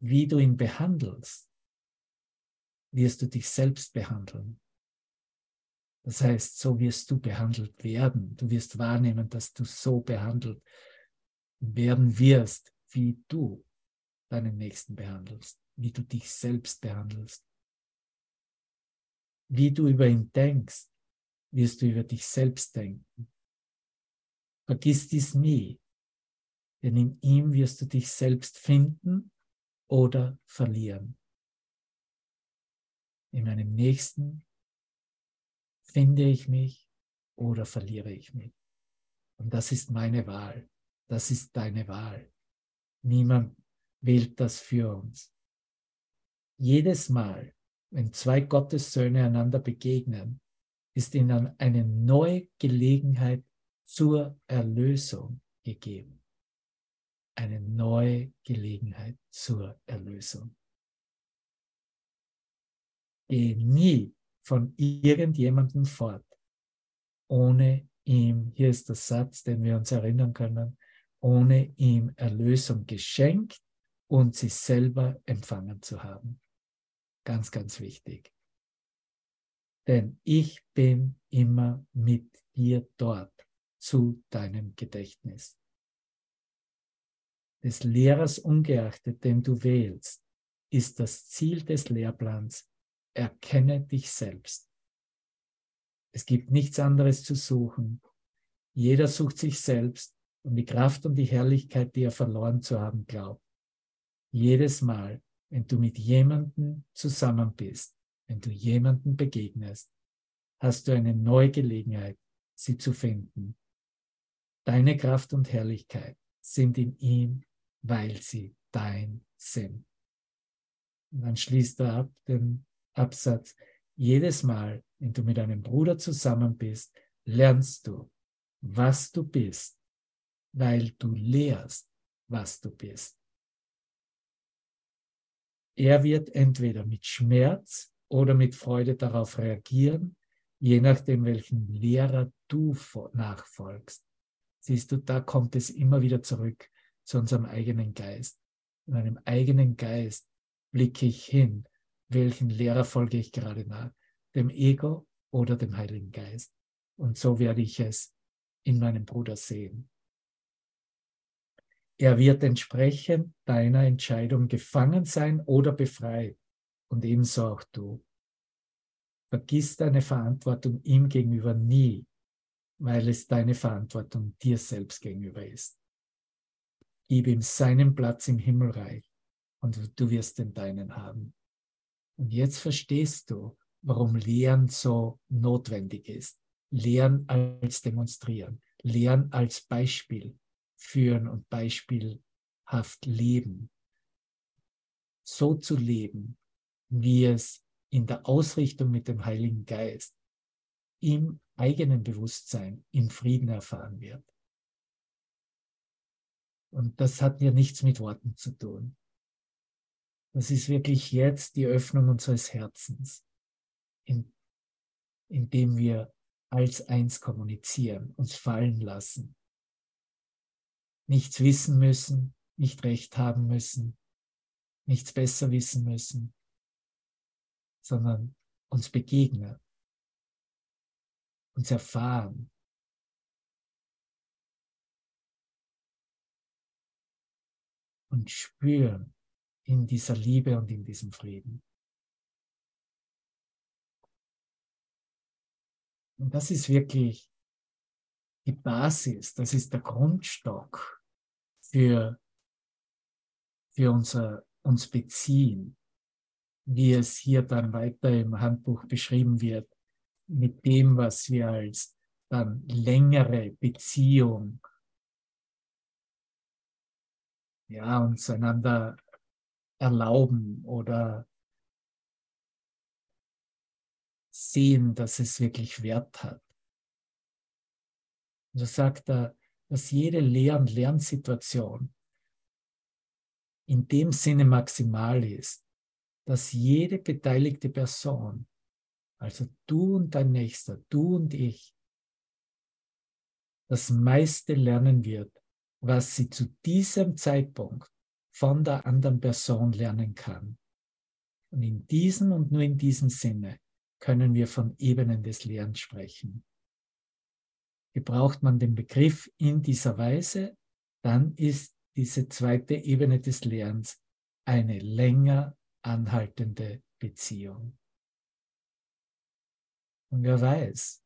Wie du ihn behandelst, wirst du dich selbst behandeln. Das heißt, so wirst du behandelt werden. Du wirst wahrnehmen, dass du so behandelt werden wirst, wie du deinen Nächsten behandelst, wie du dich selbst behandelst. Wie du über ihn denkst, wirst du über dich selbst denken. Vergiss dies nie, denn in ihm wirst du dich selbst finden oder verlieren. In meinem Nächsten finde ich mich oder verliere ich mich. Und das ist meine Wahl. Das ist deine Wahl. Niemand wählt das für uns. Jedes Mal, wenn zwei Gottessöhne einander begegnen, ist ihnen eine neue Gelegenheit zur Erlösung gegeben. Eine neue Gelegenheit zur Erlösung. Geh nie von irgendjemandem fort, ohne ihm, hier ist der Satz, den wir uns erinnern können, ohne ihm Erlösung geschenkt und sie selber empfangen zu haben. Ganz, ganz wichtig. Denn ich bin immer mit dir dort zu deinem Gedächtnis. Des Lehrers ungeachtet, den du wählst, ist das Ziel des Lehrplans erkenne dich selbst. Es gibt nichts anderes zu suchen. Jeder sucht sich selbst und die Kraft und die Herrlichkeit, die er verloren zu haben glaubt. Jedes Mal, wenn du mit jemandem zusammen bist, wenn du jemandem begegnest, hast du eine neue Gelegenheit, sie zu finden. Deine Kraft und Herrlichkeit sind in ihm, weil sie dein sind. Und dann schließt er ab den Absatz. Jedes Mal, wenn du mit einem Bruder zusammen bist, lernst du, was du bist, weil du lehrst, was du bist. Er wird entweder mit Schmerz oder mit Freude darauf reagieren, je nachdem, welchen Lehrer du nachfolgst. Siehst du, da kommt es immer wieder zurück zu unserem eigenen Geist. In meinem eigenen Geist blicke ich hin welchen Lehrer folge ich gerade nach, dem Ego oder dem Heiligen Geist. Und so werde ich es in meinem Bruder sehen. Er wird entsprechend deiner Entscheidung gefangen sein oder befreit. Und ebenso auch du. Vergiss deine Verantwortung ihm gegenüber nie, weil es deine Verantwortung dir selbst gegenüber ist. Gib ihm seinen Platz im Himmelreich und du wirst den deinen haben. Und jetzt verstehst du, warum Lehren so notwendig ist. Lehren als demonstrieren, Lehren als Beispiel führen und beispielhaft leben. So zu leben, wie es in der Ausrichtung mit dem Heiligen Geist im eigenen Bewusstsein in Frieden erfahren wird. Und das hat ja nichts mit Worten zu tun. Das ist wirklich jetzt die Öffnung unseres Herzens, in, indem wir als eins kommunizieren, uns fallen lassen, nichts wissen müssen, nicht recht haben müssen, nichts besser wissen müssen, sondern uns begegnen, uns erfahren. Und spüren, in dieser Liebe und in diesem Frieden. Und das ist wirklich die Basis, das ist der Grundstock für, für unser, uns beziehen, wie es hier dann weiter im Handbuch beschrieben wird, mit dem, was wir als dann längere Beziehung ja, uns einander erlauben oder sehen, dass es wirklich Wert hat. So sagt er, dass jede Lehr- und Lernsituation in dem Sinne maximal ist, dass jede beteiligte Person, also du und dein Nächster, du und ich, das meiste lernen wird, was sie zu diesem Zeitpunkt von der anderen Person lernen kann. Und in diesem und nur in diesem Sinne können wir von Ebenen des Lernens sprechen. Gebraucht man den Begriff in dieser Weise, dann ist diese zweite Ebene des Lernens eine länger anhaltende Beziehung. Und wer weiß,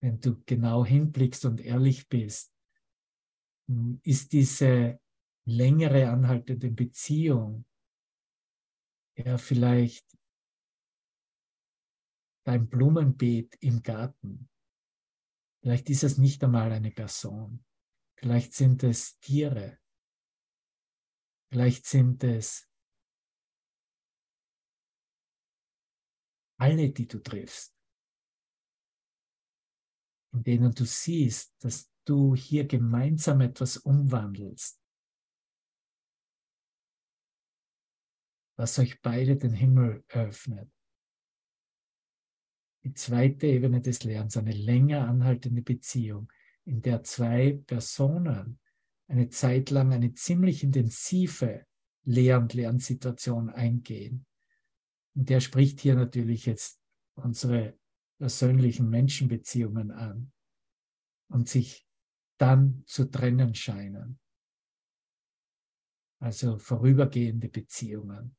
wenn du genau hinblickst und ehrlich bist, ist diese längere anhaltende Beziehung ja vielleicht dein Blumenbeet im Garten. Vielleicht ist es nicht einmal eine Person. Vielleicht sind es Tiere. Vielleicht sind es alle, die du triffst, in denen du siehst, dass du hier gemeinsam etwas umwandelst, was euch beide den Himmel öffnet. Die zweite Ebene des Lernens, eine länger anhaltende Beziehung, in der zwei Personen eine Zeit lang eine ziemlich intensive Lehr- und Lernsituation eingehen. Und der spricht hier natürlich jetzt unsere persönlichen Menschenbeziehungen an und sich dann zu trennen scheinen. Also vorübergehende Beziehungen.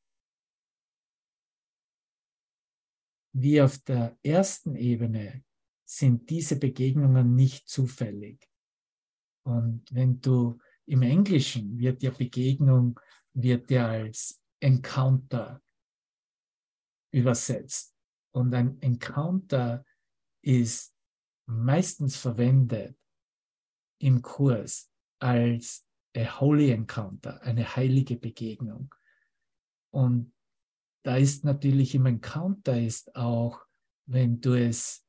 Wie auf der ersten Ebene sind diese Begegnungen nicht zufällig. Und wenn du im Englischen wird ja Begegnung wird ja als Encounter übersetzt. Und ein Encounter ist meistens verwendet im Kurs als a holy encounter, eine heilige Begegnung. Und da ist natürlich im Encounter ist auch, wenn du es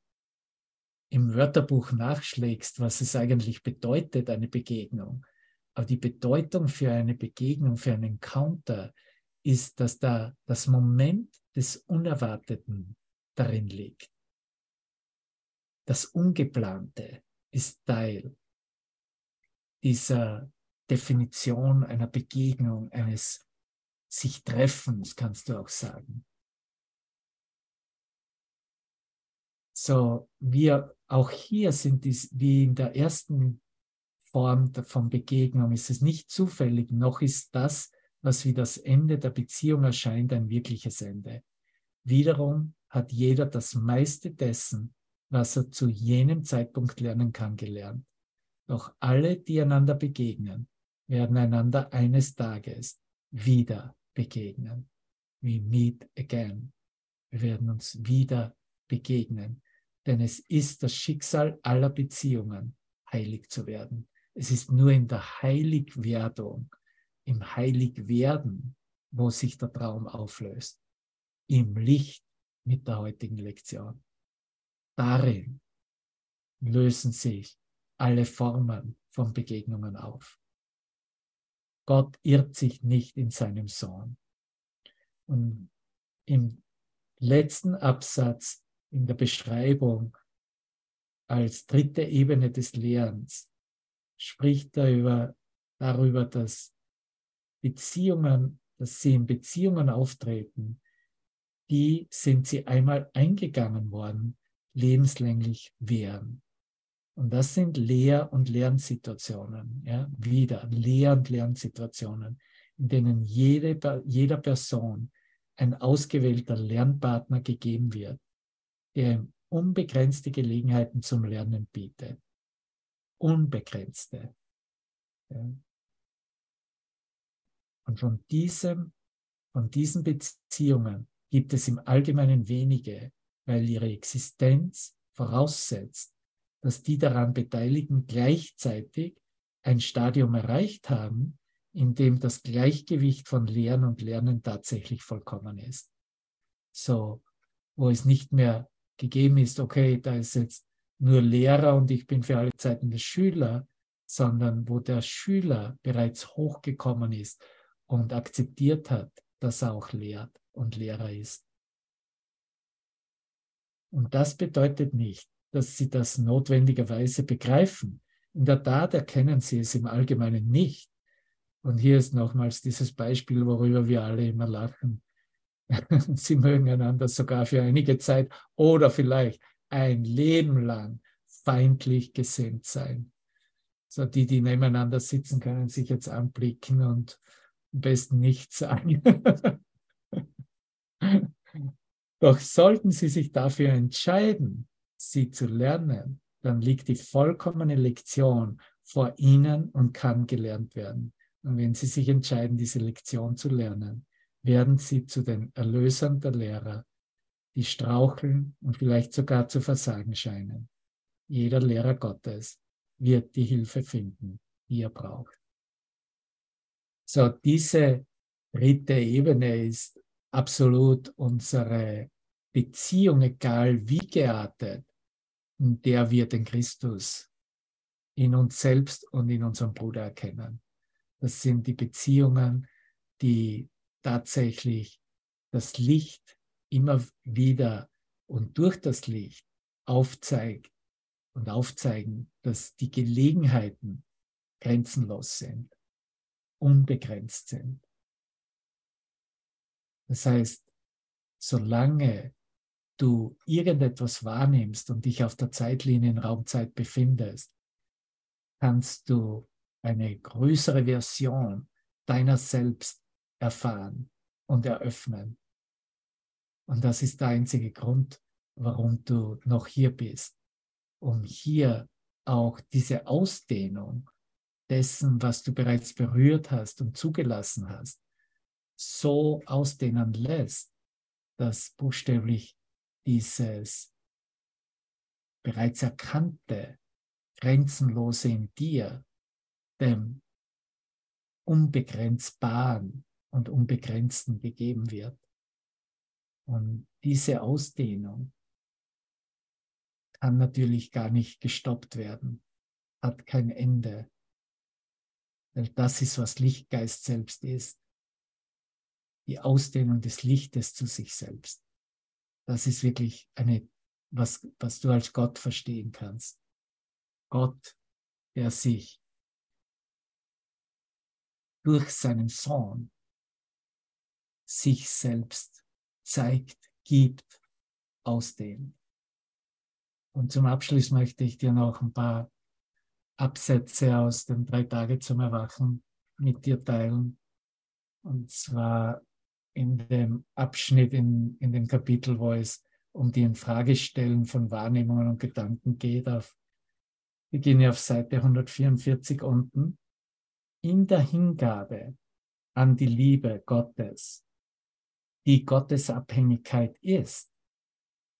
im Wörterbuch nachschlägst, was es eigentlich bedeutet, eine Begegnung. Aber die Bedeutung für eine Begegnung, für einen Encounter ist, dass da das Moment des Unerwarteten darin liegt. Das Ungeplante ist Teil dieser Definition einer Begegnung, eines sich Treffens, kannst du auch sagen. So, wir auch hier sind dies, wie in der ersten Form von Begegnung, ist es nicht zufällig, noch ist das, was wie das Ende der Beziehung erscheint, ein wirkliches Ende. Wiederum hat jeder das meiste dessen, was er zu jenem Zeitpunkt lernen kann, gelernt. Doch alle, die einander begegnen, werden einander eines Tages wieder begegnen. We meet again. Wir werden uns wieder begegnen. Denn es ist das Schicksal aller Beziehungen, heilig zu werden. Es ist nur in der Heiligwerdung, im Heiligwerden, wo sich der Traum auflöst. Im Licht mit der heutigen Lektion. Darin lösen sich alle Formen von Begegnungen auf. Gott irrt sich nicht in seinem Sohn. Und im letzten Absatz in der Beschreibung als dritte Ebene des Lehrens spricht er über, darüber, dass Beziehungen, dass sie in Beziehungen auftreten, die sind sie einmal eingegangen worden, lebenslänglich wären. Und das sind Lehr- und Lernsituationen, ja, wieder Lehr- und Lernsituationen, in denen jede, jeder Person ein ausgewählter Lernpartner gegeben wird, der ihm unbegrenzte Gelegenheiten zum Lernen bietet. Unbegrenzte. Ja. Und von diesem, von diesen Beziehungen gibt es im Allgemeinen wenige, weil ihre Existenz voraussetzt, dass die daran Beteiligten gleichzeitig ein Stadium erreicht haben, in dem das Gleichgewicht von Lehren und Lernen tatsächlich vollkommen ist. So, wo es nicht mehr gegeben ist, okay, da ist jetzt nur Lehrer und ich bin für alle Zeiten der Schüler, sondern wo der Schüler bereits hochgekommen ist und akzeptiert hat, dass er auch lehrt und Lehrer ist. Und das bedeutet nicht, dass sie das notwendigerweise begreifen. In der Tat erkennen sie es im Allgemeinen nicht. Und hier ist nochmals dieses Beispiel, worüber wir alle immer lachen. [LAUGHS] sie mögen einander sogar für einige Zeit oder vielleicht ein Leben lang feindlich gesinnt sein. So die, die nebeneinander sitzen, können sich jetzt anblicken und am besten nichts sagen. [LAUGHS] Doch sollten sie sich dafür entscheiden, sie zu lernen, dann liegt die vollkommene Lektion vor ihnen und kann gelernt werden. Und wenn sie sich entscheiden, diese Lektion zu lernen, werden sie zu den Erlösern der Lehrer, die straucheln und vielleicht sogar zu versagen scheinen. Jeder Lehrer Gottes wird die Hilfe finden, die er braucht. So, diese dritte Ebene ist absolut unsere Beziehung, egal wie geartet, in der wir den Christus in uns selbst und in unserem Bruder erkennen. Das sind die Beziehungen, die tatsächlich das Licht immer wieder und durch das Licht aufzeigt und aufzeigen, dass die Gelegenheiten grenzenlos sind, unbegrenzt sind. Das heißt, solange du irgendetwas wahrnimmst und dich auf der Zeitlinie in Raumzeit befindest, kannst du eine größere Version deiner selbst erfahren und eröffnen. Und das ist der einzige Grund, warum du noch hier bist, um hier auch diese Ausdehnung dessen, was du bereits berührt hast und zugelassen hast, so ausdehnen lässt, dass buchstäblich dieses bereits erkannte, grenzenlose in dir dem Unbegrenzbaren und Unbegrenzten gegeben wird. Und diese Ausdehnung kann natürlich gar nicht gestoppt werden, hat kein Ende. Weil das ist, was Lichtgeist selbst ist. Die Ausdehnung des Lichtes zu sich selbst. Das ist wirklich eine, was, was du als Gott verstehen kannst. Gott, der sich durch seinen Sohn sich selbst zeigt, gibt, ausdehnt. Und zum Abschluss möchte ich dir noch ein paar Absätze aus den drei Tage zum Erwachen mit dir teilen. Und zwar in dem Abschnitt, in, in dem Kapitel, wo es um die Infragestellen von Wahrnehmungen und Gedanken geht. Auf, gehen auf Seite 144 unten. In der Hingabe an die Liebe Gottes, die Gottes Abhängigkeit ist,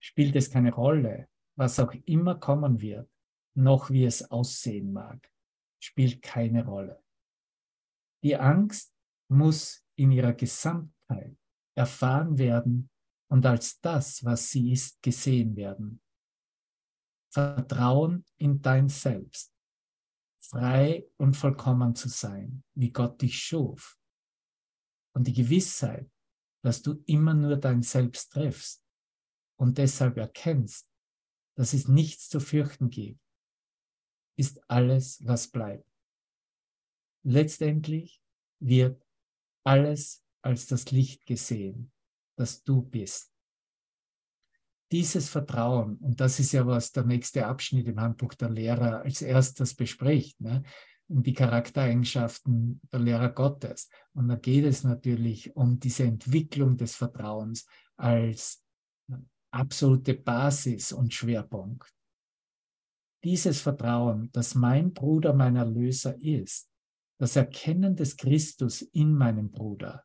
spielt es keine Rolle, was auch immer kommen wird, noch wie es aussehen mag, spielt keine Rolle. Die Angst muss in ihrer Gesamtheit erfahren werden und als das, was sie ist, gesehen werden. Vertrauen in dein Selbst, frei und vollkommen zu sein, wie Gott dich schuf. Und die Gewissheit, dass du immer nur dein Selbst triffst und deshalb erkennst, dass es nichts zu fürchten gibt, ist alles, was bleibt. Letztendlich wird alles als das Licht gesehen, das du bist. Dieses Vertrauen, und das ist ja, was der nächste Abschnitt im Handbuch der Lehrer als erstes bespricht, ne? um die Charaktereigenschaften der Lehrer Gottes. Und da geht es natürlich um diese Entwicklung des Vertrauens als absolute Basis und Schwerpunkt. Dieses Vertrauen, dass mein Bruder mein Erlöser ist, das Erkennen des Christus in meinem Bruder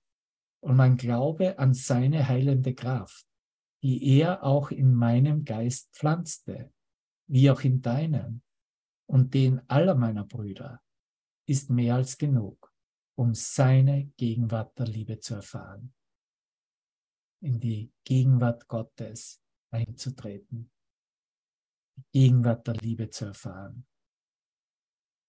und mein Glaube an seine heilende Kraft, die er auch in meinem Geist pflanzte, wie auch in deinem und den aller meiner Brüder, ist mehr als genug, um seine Gegenwart der Liebe zu erfahren in die Gegenwart Gottes einzutreten, die Gegenwart der Liebe zu erfahren.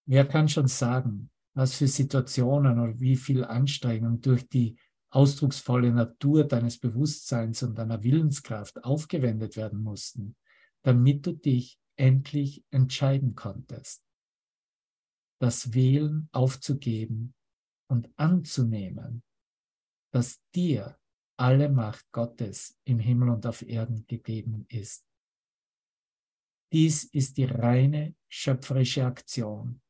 Wer kann schon sagen, was für Situationen oder wie viel Anstrengung durch die ausdrucksvolle Natur deines Bewusstseins und deiner Willenskraft aufgewendet werden mussten, damit du dich endlich entscheiden konntest, das Wählen aufzugeben und anzunehmen, dass dir alle Macht Gottes im Himmel und auf Erden gegeben ist. Dies ist die reine schöpferische Aktion,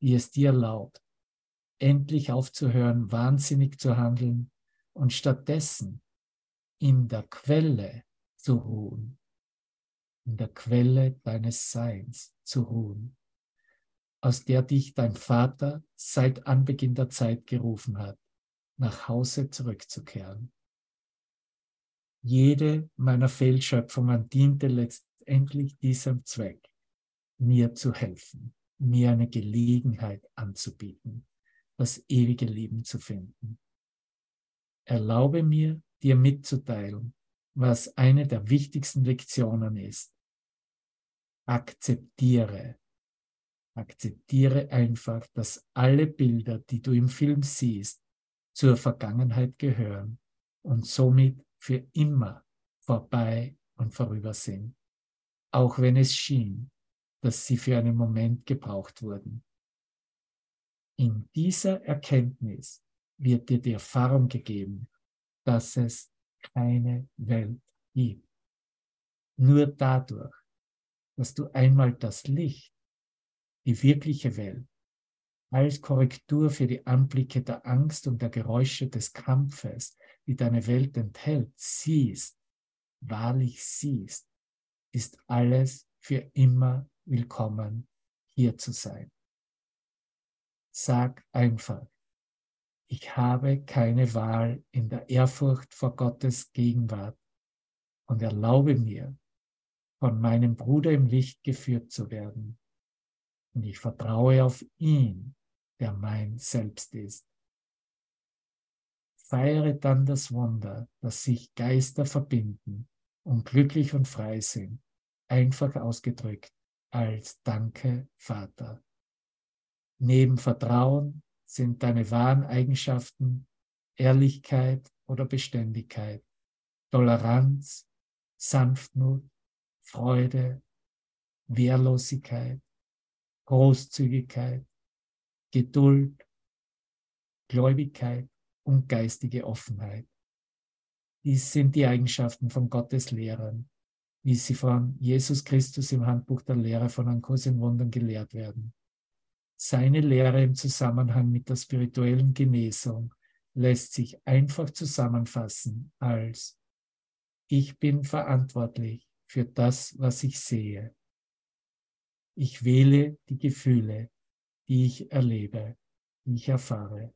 die es dir erlaubt, endlich aufzuhören, wahnsinnig zu handeln und stattdessen in der Quelle zu ruhen, in der Quelle deines Seins zu ruhen, aus der dich dein Vater seit Anbeginn der Zeit gerufen hat, nach Hause zurückzukehren. Jede meiner Fehlschöpfungen diente letztendlich diesem Zweck, mir zu helfen, mir eine Gelegenheit anzubieten, das ewige Leben zu finden. Erlaube mir, dir mitzuteilen, was eine der wichtigsten Lektionen ist. Akzeptiere. Akzeptiere einfach, dass alle Bilder, die du im Film siehst, zur Vergangenheit gehören und somit für immer vorbei und vorüber sind, auch wenn es schien, dass sie für einen Moment gebraucht wurden. In dieser Erkenntnis wird dir die Erfahrung gegeben, dass es keine Welt gibt. Nur dadurch, dass du einmal das Licht, die wirkliche Welt, als Korrektur für die Anblicke der Angst und der Geräusche des Kampfes, die deine Welt enthält, siehst, wahrlich siehst, ist alles für immer willkommen, hier zu sein. Sag einfach, ich habe keine Wahl in der Ehrfurcht vor Gottes Gegenwart und erlaube mir, von meinem Bruder im Licht geführt zu werden. Und ich vertraue auf ihn, der mein Selbst ist. Feiere dann das Wunder, dass sich Geister verbinden und glücklich und frei sind, einfach ausgedrückt als Danke, Vater. Neben Vertrauen sind deine wahren Eigenschaften Ehrlichkeit oder Beständigkeit, Toleranz, Sanftmut, Freude, Wehrlosigkeit, Großzügigkeit, Geduld, Gläubigkeit und geistige Offenheit. Dies sind die Eigenschaften von Gottes Lehrern, wie sie von Jesus Christus im Handbuch der Lehre von Ein Kurs in Wundern gelehrt werden. Seine Lehre im Zusammenhang mit der spirituellen Genesung lässt sich einfach zusammenfassen als ich bin verantwortlich für das, was ich sehe. Ich wähle die Gefühle, die ich erlebe, die ich erfahre.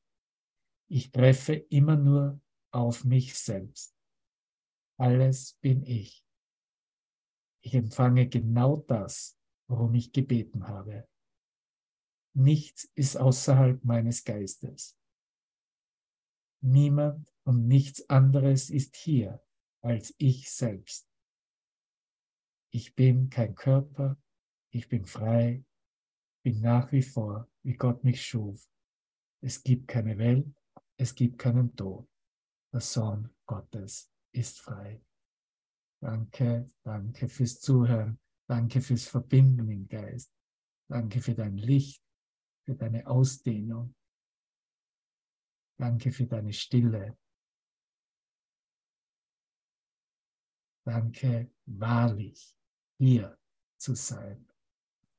Ich treffe immer nur auf mich selbst. Alles bin ich. Ich empfange genau das, worum ich gebeten habe. Nichts ist außerhalb meines Geistes. Niemand und nichts anderes ist hier als ich selbst. Ich bin kein Körper, ich bin frei, bin nach wie vor, wie Gott mich schuf. Es gibt keine Welt, es gibt keinen Tod. Der Sohn Gottes ist frei. Danke, danke fürs Zuhören. Danke fürs Verbinden im Geist. Danke für dein Licht, für deine Ausdehnung. Danke für deine Stille. Danke, wahrlich hier zu sein. [LAUGHS]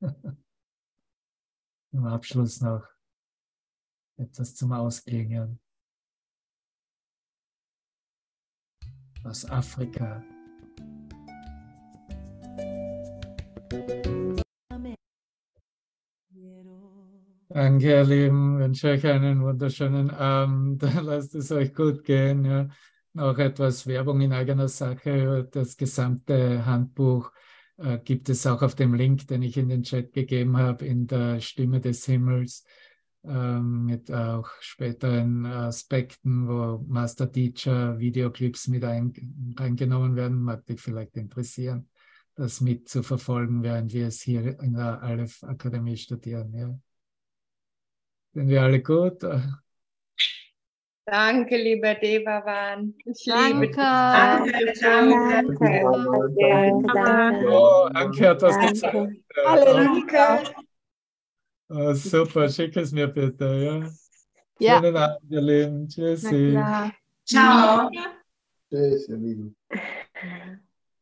Im Abschluss noch etwas zum Ausklingen aus Afrika. Danke, ihr Lieben. Ich wünsche euch einen wunderschönen Abend. [LAUGHS] Lasst es euch gut gehen. Ja. Noch etwas Werbung in eigener Sache. Das gesamte Handbuch äh, gibt es auch auf dem Link, den ich in den Chat gegeben habe, in der Stimme des Himmels, äh, mit auch späteren Aspekten, wo Master Teacher Videoclips mit ein, reingenommen werden. Mag dich vielleicht interessieren, das mit zu verfolgen, während wir es hier in der Aleph Akademie studieren. Ja. Sind wir alle gut? Danke, lieber Devavan. Ich liebe Danke. dich. Danke, danke. Danke. Oh, Anke hat was gezeigt. Danke. Oh, super, schick es mir bitte. Ja. Ja. Schönen Abend, ihr Lieben. Tschüssi. Ciao. Tschüss, ihr Lieben.